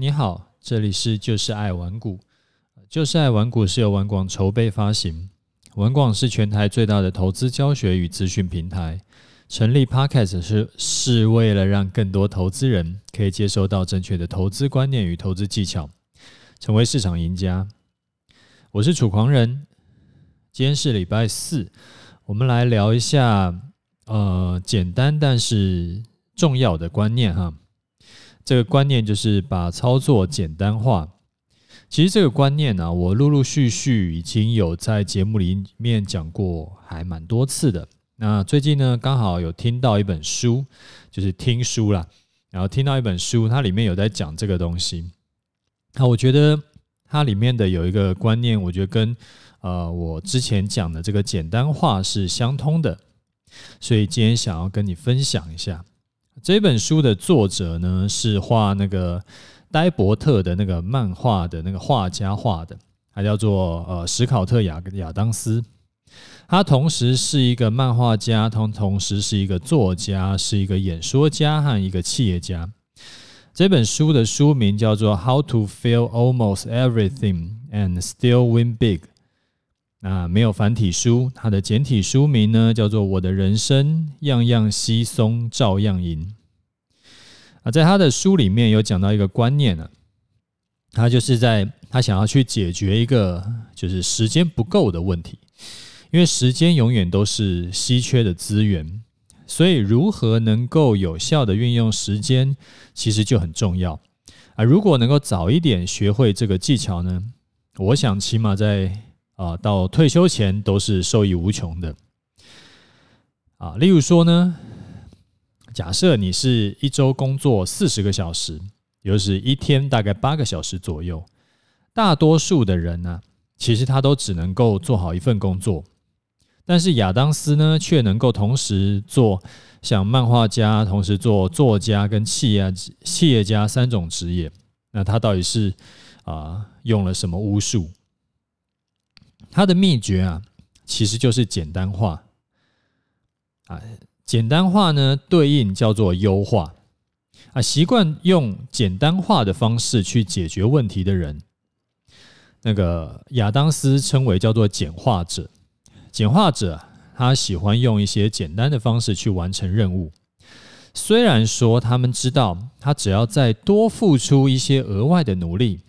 你好，这里是就是爱玩股，就是爱玩股是由玩广筹备发行，玩广是全台最大的投资教学与资讯平台。成立 Podcast 是是为了让更多投资人可以接收到正确的投资观念与投资技巧，成为市场赢家。我是楚狂人，今天是礼拜四，我们来聊一下呃简单但是重要的观念哈。这个观念就是把操作简单化。其实这个观念呢、我陆陆续续已经有在节目里面讲过，还蛮多次的。那最近呢，刚好有听到一本书，就是听书啦，然后听到一本书，它里面有在讲这个东西。那我觉得它里面的有一个观念，我觉得跟呃我之前讲的这个简单化是相通的，所以今天想要跟你分享一下。这本书的作者呢，是画那个呆伯特的那个漫画的那个画家画的，他叫做呃史考特亚亚当斯。他同时是一个漫画家，同同时是一个作家，是一个演说家和一个企业家。这本书的书名叫做《How to Fail Almost Everything and Still Win Big》。那没有繁体书，它的简体书名呢叫做《我的人生样样稀松照样赢》。啊，在他的书里面有讲到一个观念呢，他就是在他想要去解决一个就是时间不够的问题，因为时间永远都是稀缺的资源，所以如何能够有效的运用时间，其实就很重要啊。如果能够早一点学会这个技巧呢，我想起码在啊，到退休前都是受益无穷的啊。例如说呢，假设你是一周工作四十个小时，也就是一天大概八个小时左右，大多数的人呢，其实他都只能够做好一份工作，但是亚当斯呢，却能够同时做像漫画家，同时做作家跟企业企业家三种职业。那他到底是啊用了什么巫术？它的秘诀啊，其实就是简单化啊。简单化呢，对应叫做优化啊。习惯用简单化的方式去解决问题的人，那个亚当斯称为叫做简化者。简化者他喜欢用一些简单的方式去完成任务，虽然说他们知道，他只要再多付出一些额外的努力，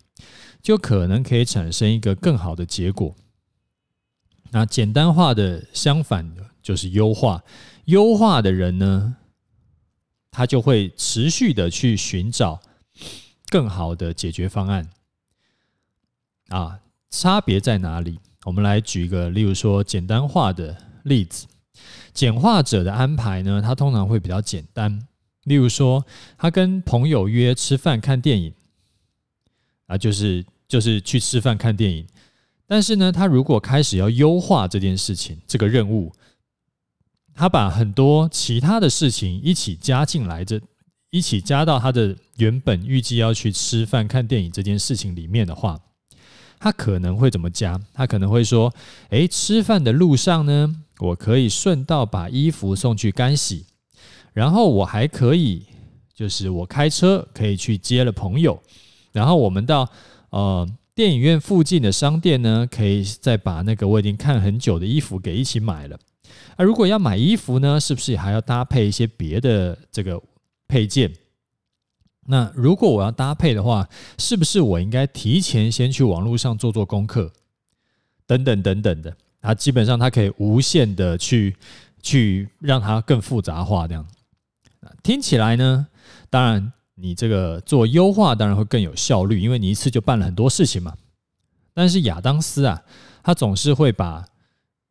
就可能可以产生一个更好的结果。那简单化的相反的就是优化，优化的人呢，他就会持续的去寻找更好的解决方案。啊，差别在哪里？我们来举一个，例如说简单化的例子。简化者的安排呢，他通常会比较简单。例如说，他跟朋友约吃饭看电影，啊，就是就是去吃饭看电影。但是呢，他如果开始要优化这件事情，这个任务，他把很多其他的事情一起加进来，这一起加到他的原本预计要去吃饭看电影这件事情里面的话，他可能会怎么加？他可能会说：“诶，吃饭的路上呢，我可以顺道把衣服送去干洗，然后我还可以，就是我开车可以去接了朋友，然后我们到呃。”电影院附近的商店呢，可以再把那个我已经看很久的衣服给一起买了。啊如果要买衣服呢，是不是还要搭配一些别的这个配件？那如果我要搭配的话，是不是我应该提前先去网络上做做功课？等等等等的，啊，基本上它可以无限的去去让它更复杂化，这样。听起来呢，当然。你这个做优化当然会更有效率，因为你一次就办了很多事情嘛。但是亚当斯啊，他总是会把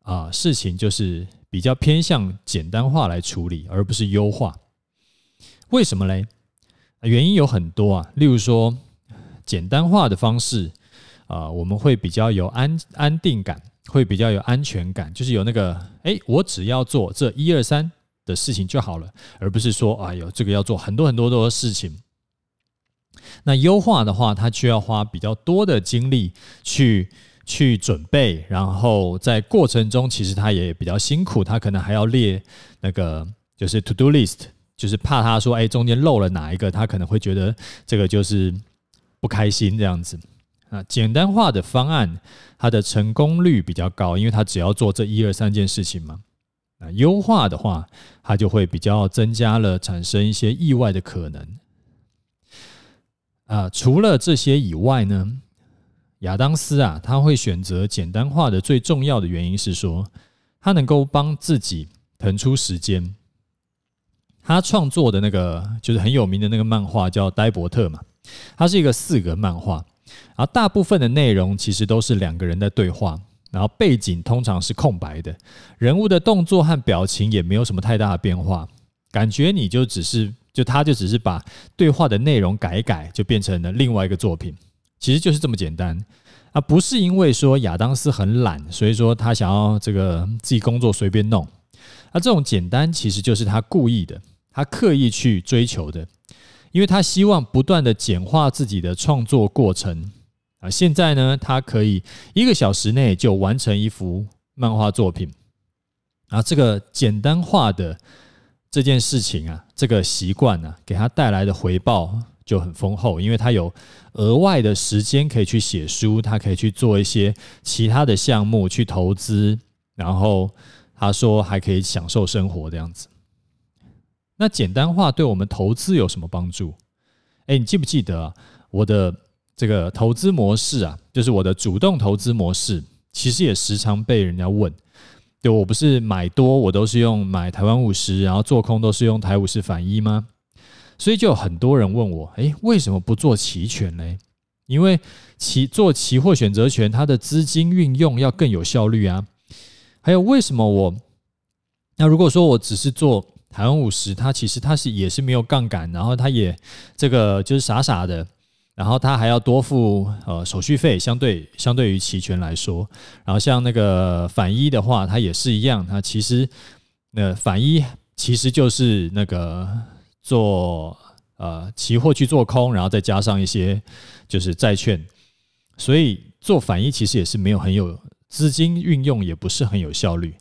啊事情就是比较偏向简单化来处理，而不是优化。为什么嘞？原因有很多啊，例如说简单化的方式啊，我们会比较有安安定感，会比较有安全感，就是有那个哎，我只要做这一二三。的事情就好了，而不是说，哎呦，这个要做很多很多多的事情。那优化的话，它需要花比较多的精力去去准备，然后在过程中，其实它也比较辛苦，它可能还要列那个就是 to do list，就是怕他说，哎，中间漏了哪一个，他可能会觉得这个就是不开心这样子。啊，简单化的方案，它的成功率比较高，因为它只要做这一二三件事情嘛。那优化的话，它就会比较增加了产生一些意外的可能。啊，除了这些以外呢，亚当斯啊，他会选择简单化的最重要的原因是说，他能够帮自己腾出时间。他创作的那个就是很有名的那个漫画叫《呆伯特》嘛，它是一个四格漫画。而大部分的内容其实都是两个人在对话，然后背景通常是空白的，人物的动作和表情也没有什么太大的变化，感觉你就只是就他就只是把对话的内容改一改，就变成了另外一个作品，其实就是这么简单。啊，不是因为说亚当斯很懒，所以说他想要这个自己工作随便弄，那这种简单其实就是他故意的，他刻意去追求的。因为他希望不断的简化自己的创作过程啊，现在呢，他可以一个小时内就完成一幅漫画作品啊，这个简单化的这件事情啊，这个习惯呢，给他带来的回报就很丰厚，因为他有额外的时间可以去写书，他可以去做一些其他的项目去投资，然后他说还可以享受生活这样子。那简单化对我们投资有什么帮助？哎，你记不记得？我的这个投资模式啊，就是我的主动投资模式，其实也时常被人家问。对，我不是买多，我都是用买台湾五十，然后做空都是用台五十反一吗？所以就有很多人问我，哎，为什么不做期权呢？因为期做期货选择权，它的资金运用要更有效率啊。还有为什么我？那如果说我只是做台湾五十，它其实它是也是没有杠杆，然后它也这个就是傻傻的，然后他还要多付呃手续费，相对相对于期权来说，然后像那个反一的话，它也是一样，它其实那反一其实就是那个做呃期货去做空，然后再加上一些就是债券，所以做反一其实也是没有很有资金运用，也不是很有效率。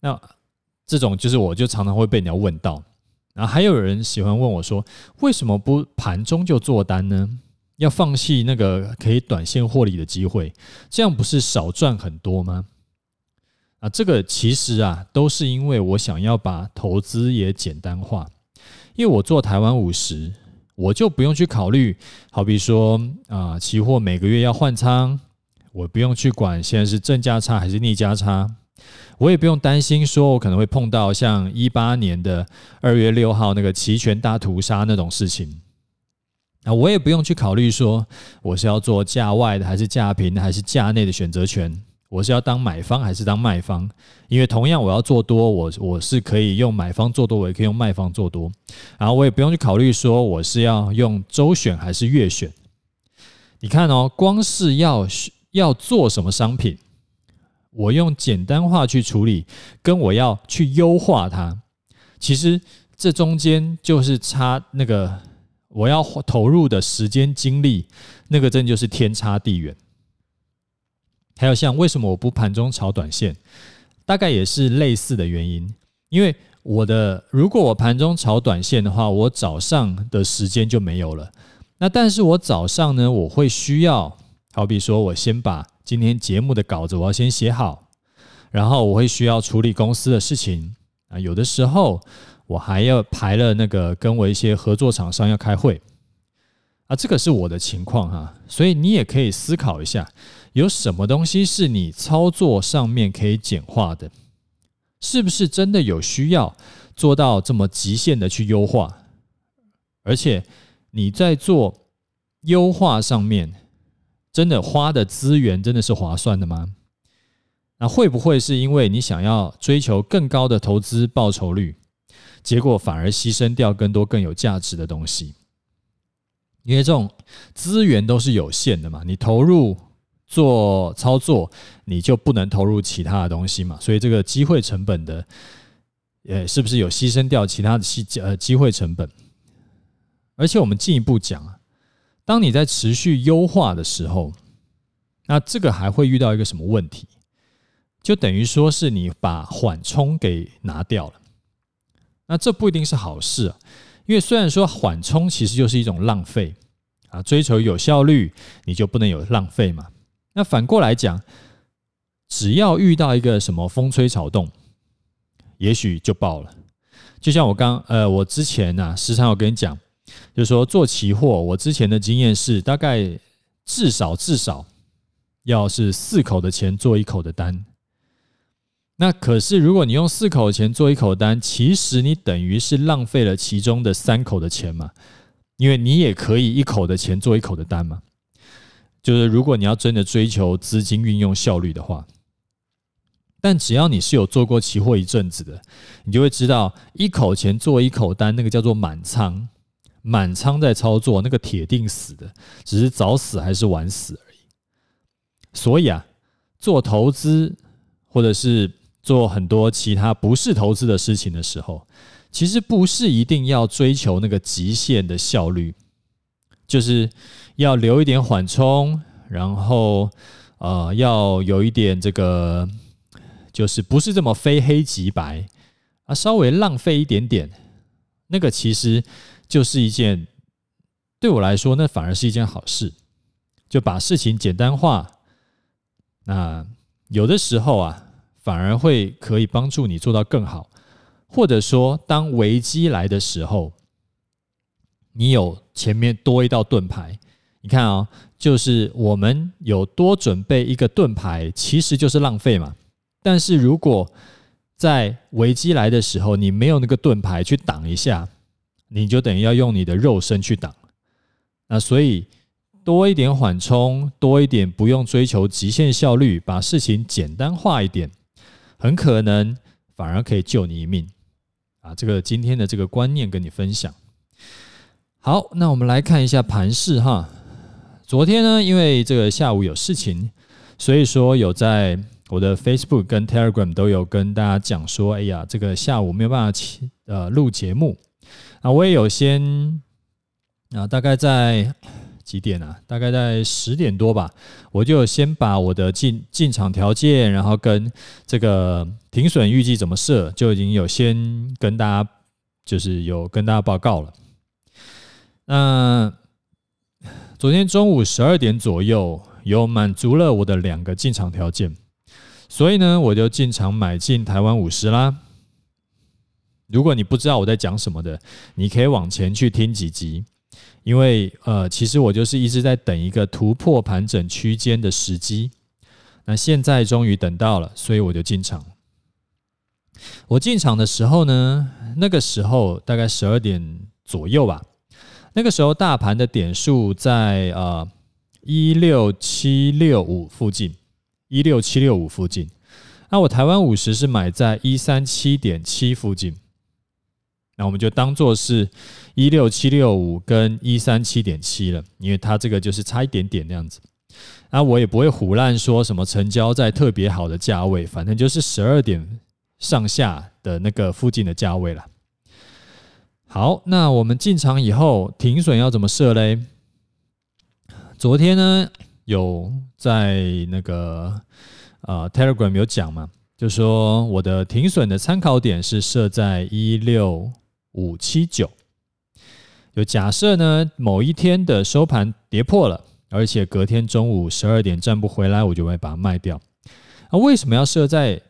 那这种就是，我就常常会被人家问到，然后还有人喜欢问我说，为什么不盘中就做单呢？要放弃那个可以短线获利的机会，这样不是少赚很多吗？啊，这个其实啊，都是因为我想要把投资也简单化，因为我做台湾五十，我就不用去考虑，好比说啊，期货每个月要换仓，我不用去管现在是正价差还是逆价差。我也不用担心，说我可能会碰到像一八年的二月六号那个期权大屠杀那种事情。那我也不用去考虑说我是要做价外的，还是价平的，还是价内的选择权。我是要当买方还是当卖方？因为同样我要做多，我我是可以用买方做多，我也可以用卖方做多。然后我也不用去考虑说我是要用周选还是月选。你看哦，光是要要做什么商品？我用简单化去处理，跟我要去优化它，其实这中间就是差那个我要投入的时间精力，那个真就是天差地远。还有像为什么我不盘中炒短线，大概也是类似的原因。因为我的如果我盘中炒短线的话，我早上的时间就没有了。那但是我早上呢，我会需要，好比说我先把。今天节目的稿子我要先写好，然后我会需要处理公司的事情啊，有的时候我还要排了那个跟我一些合作厂商要开会啊，这个是我的情况哈，所以你也可以思考一下，有什么东西是你操作上面可以简化的，是不是真的有需要做到这么极限的去优化？而且你在做优化上面。真的花的资源真的是划算的吗？那会不会是因为你想要追求更高的投资报酬率，结果反而牺牲掉更多更有价值的东西？因为这种资源都是有限的嘛，你投入做操作，你就不能投入其他的东西嘛，所以这个机会成本的，呃，是不是有牺牲掉其他的机呃机会成本？而且我们进一步讲啊。当你在持续优化的时候，那这个还会遇到一个什么问题？就等于说是你把缓冲给拿掉了。那这不一定是好事啊，因为虽然说缓冲其实就是一种浪费啊，追求有效率，你就不能有浪费嘛。那反过来讲，只要遇到一个什么风吹草动，也许就爆了。就像我刚呃，我之前呢、啊，时常有跟你讲，就是说做期货，我之前的经验是，大概至少至少要是四口的钱做一口的单。那可是，如果你用四口钱做一口单，其实你等于是浪费了其中的三口的钱嘛，因为你也可以一口的钱做一口的单嘛。就是如果你要真的追求资金运用效率的话，但只要你是有做过期货一阵子的，你就会知道，一口钱做一口单，那个叫做满仓，满仓在操作，那个铁定死的，只是早死还是晚死而已。所以啊，做投资或者是做很多其他不是投资的事情的时候，其实不是一定要追求那个极限的效率，就是要留一点缓冲，然后呃，要有一点这个，就是不是这么非黑即白啊，稍微浪费一点点，那个其实就是一件对我来说，那反而是一件好事，就把事情简单化。那有的时候啊。反而会可以帮助你做到更好，或者说，当危机来的时候，你有前面多一道盾牌。你看啊，就是我们有多准备一个盾牌，其实就是浪费嘛。但是如果在危机来的时候，你没有那个盾牌去挡一下，你就等于要用你的肉身去挡。那所以。多一点缓冲，多一点不用追求极限效率，把事情简单化一点。很可能反而可以救你一命啊！这个今天的这个观念跟你分享。好，那我们来看一下盘势哈。昨天呢，因为这个下午有事情，所以说有在我的 Facebook 跟 Telegram 都有跟大家讲说，哎呀，这个下午没有办法呃录节目啊。我也有先啊，大概在。几点啊？大概在十点多吧。我就先把我的进进场条件，然后跟这个停损预计怎么设，就已经有先跟大家，就是有跟大家报告了。那昨天中午十二点左右，有满足了我的两个进场条件，所以呢，我就进场买进台湾五十啦。如果你不知道我在讲什么的，你可以往前去听几集。因为呃，其实我就是一直在等一个突破盘整区间的时机，那现在终于等到了，所以我就进场。我进场的时候呢，那个时候大概十二点左右吧，那个时候大盘的点数在呃一六七六五附近，一六七六五附近。那我台湾五十是买在一三七点七附近。那我们就当做是一六七六五跟一三七点七了，因为它这个就是差一点点那样子。那我也不会胡乱说什么成交在特别好的价位，反正就是十二点上下的那个附近的价位了。好，那我们进场以后停损要怎么设嘞？昨天呢有在那个呃 Telegram 有讲嘛，就说我的停损的参考点是设在一六。五七九，就假设呢，某一天的收盘跌破了，而且隔天中午十二点站不回来，我就会把它卖掉。那为什么要设在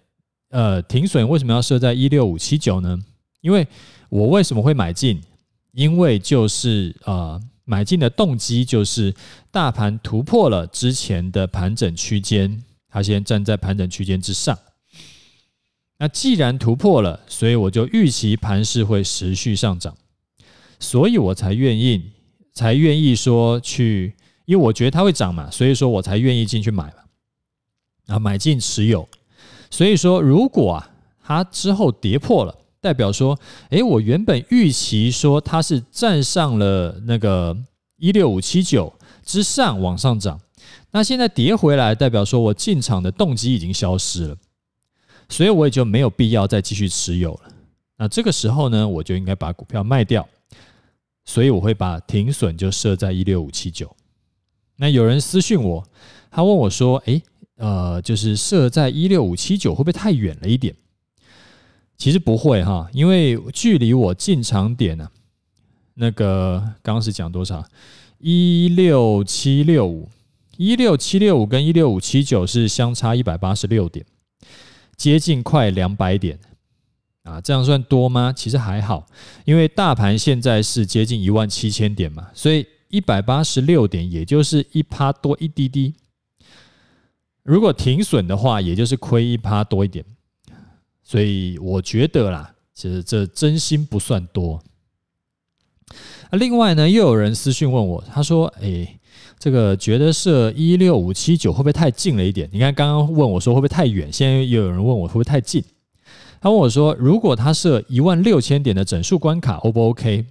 呃停损？为什么要设在一六五七九呢？因为我为什么会买进？因为就是呃买进的动机就是大盘突破了之前的盘整区间，它先站在盘整区间之上。那既然突破了，所以我就预期盘势会持续上涨，所以我才愿意，才愿意说去，因为我觉得它会涨嘛，所以说我才愿意进去买嘛，啊，买进持有。所以说，如果啊它之后跌破了，代表说，诶，我原本预期说它是站上了那个一六五七九之上往上涨，那现在跌回来，代表说我进场的动机已经消失了。所以我也就没有必要再继续持有了。那这个时候呢，我就应该把股票卖掉。所以我会把停损就设在一六五七九。那有人私讯我，他问我说：“诶，呃，就是设在一六五七九会不会太远了一点？”其实不会哈，因为距离我进场点呢，那个刚刚是讲多少？一六七六五，一六七六五跟一六五七九是相差一百八十六点，接近快两百点啊，这样算多吗？其实还好，因为大盘现在是接近一万七千点嘛，所以一百八十六点也就是一趴多一滴滴。如果停损的话，也就是亏一趴多一点，所以我觉得啦，其实这真心不算多。另外呢，又有人私讯问我，他说：“哎，这个觉得设一六五七九会不会太近了一点？你看刚刚问我说会不会太远，现在又有人问我会不会太近。他问我说，如果他设一万六千点的整数关卡，O 不 OK？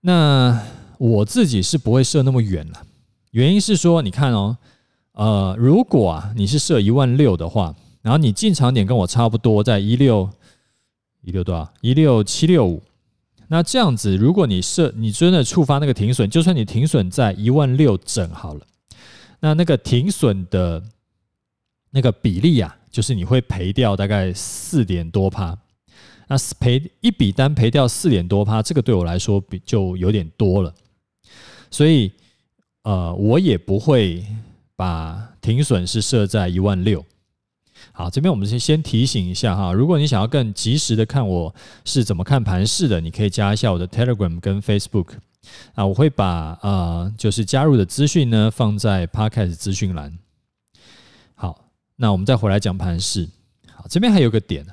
那我自己是不会设那么远了，原因是说，你看哦。”呃，如果啊你是设一万六的话，然后你进场点跟我差不多，在一六一六多少？一六七六五。那这样子，如果你设你真的触发那个停损，就算你停损在一万六整好了，那那个停损的那个比例啊，就是你会赔掉大概四点多趴。那赔一笔单赔掉四点多趴，这个对我来说比就有点多了。所以呃，我也不会。把停损是设在一万六。好，这边我们先先提醒一下哈，如果你想要更及时的看我是怎么看盘势的，你可以加一下我的 Telegram 跟 Facebook 啊，我会把、呃、就是加入的资讯呢放在 Podcast 资讯栏。好，那我们再回来讲盘势。好，这边还有个点，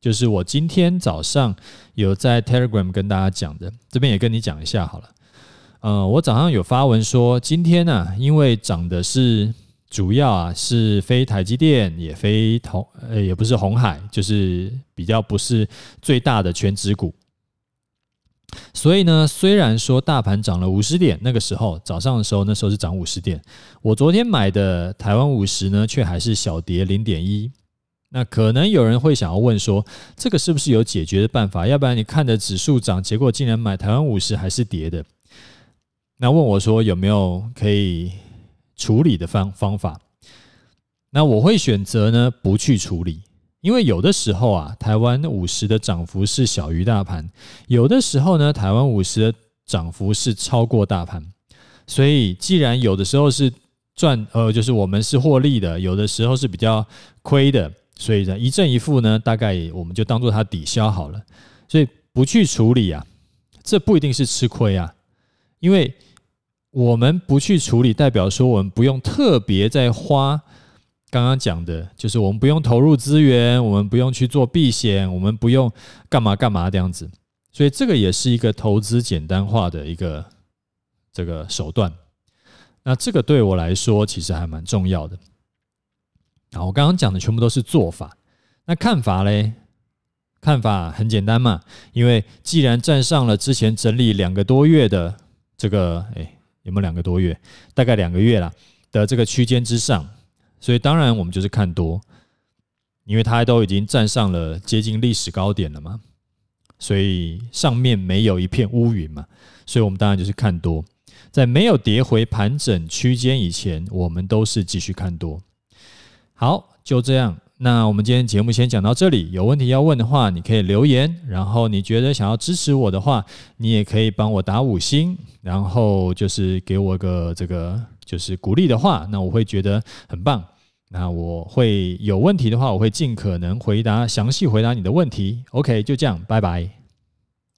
就是我今天早上有在 Telegram 跟大家讲的，这边也跟你讲一下好了。呃，我早上有发文说，今天呢、因为涨的是主要啊，是非台积电，也非同，呃，也不是红海，就是比较不是最大的权值股。所以呢，虽然说大盘涨了五十点，那个时候早上的时候，那时候是涨五十点，我昨天买的台湾五十呢，却还是小跌零点一。那可能有人会想要问说，这个是不是有解决的办法？要不然你看的指数涨，结果竟然买台湾五十还是跌的？那问我说有没有可以处理的方方法？那我会选择呢，不去处理，因为有的时候啊，台湾五十的涨幅是小于大盘，有的时候呢，台湾五十的涨幅是超过大盘。所以既然有的时候是赚，呃，就是我们是获利的，有的时候是比较亏的，所以呢，一正一负呢，大概我们就当做它抵消好了。所以不去处理啊，这不一定是吃亏啊，因为。我们不去处理，代表说我们不用特别再花。刚刚讲的就是我们不用投入资源，我们不用去做避险，我们不用干嘛干嘛这样子。所以这个也是一个投资简单化的一个这个手段。那这个对我来说其实还蛮重要的。好，我刚刚讲的全部都是做法。那看法嘞？看法很简单嘛，因为既然站上了之前整理两个多月的这个，哎。有没有两个多月？大概两个月了的这个区间之上，所以当然我们就是看多，因为它都已经站上了接近历史高点了嘛，所以上面没有一片乌云嘛，所以我们当然就是看多，在没有跌回盘整区间以前，我们都是继续看多。好，就这样。那我们今天节目先讲到这里，有问题要问的话，你可以留言。然后你觉得想要支持我的话，你也可以帮我打五星，然后就是给我个这个就是鼓励的话，那我会觉得很棒。那我会有问题的话，我会尽可能回答详细回答你的问题。OK，就这样，拜拜。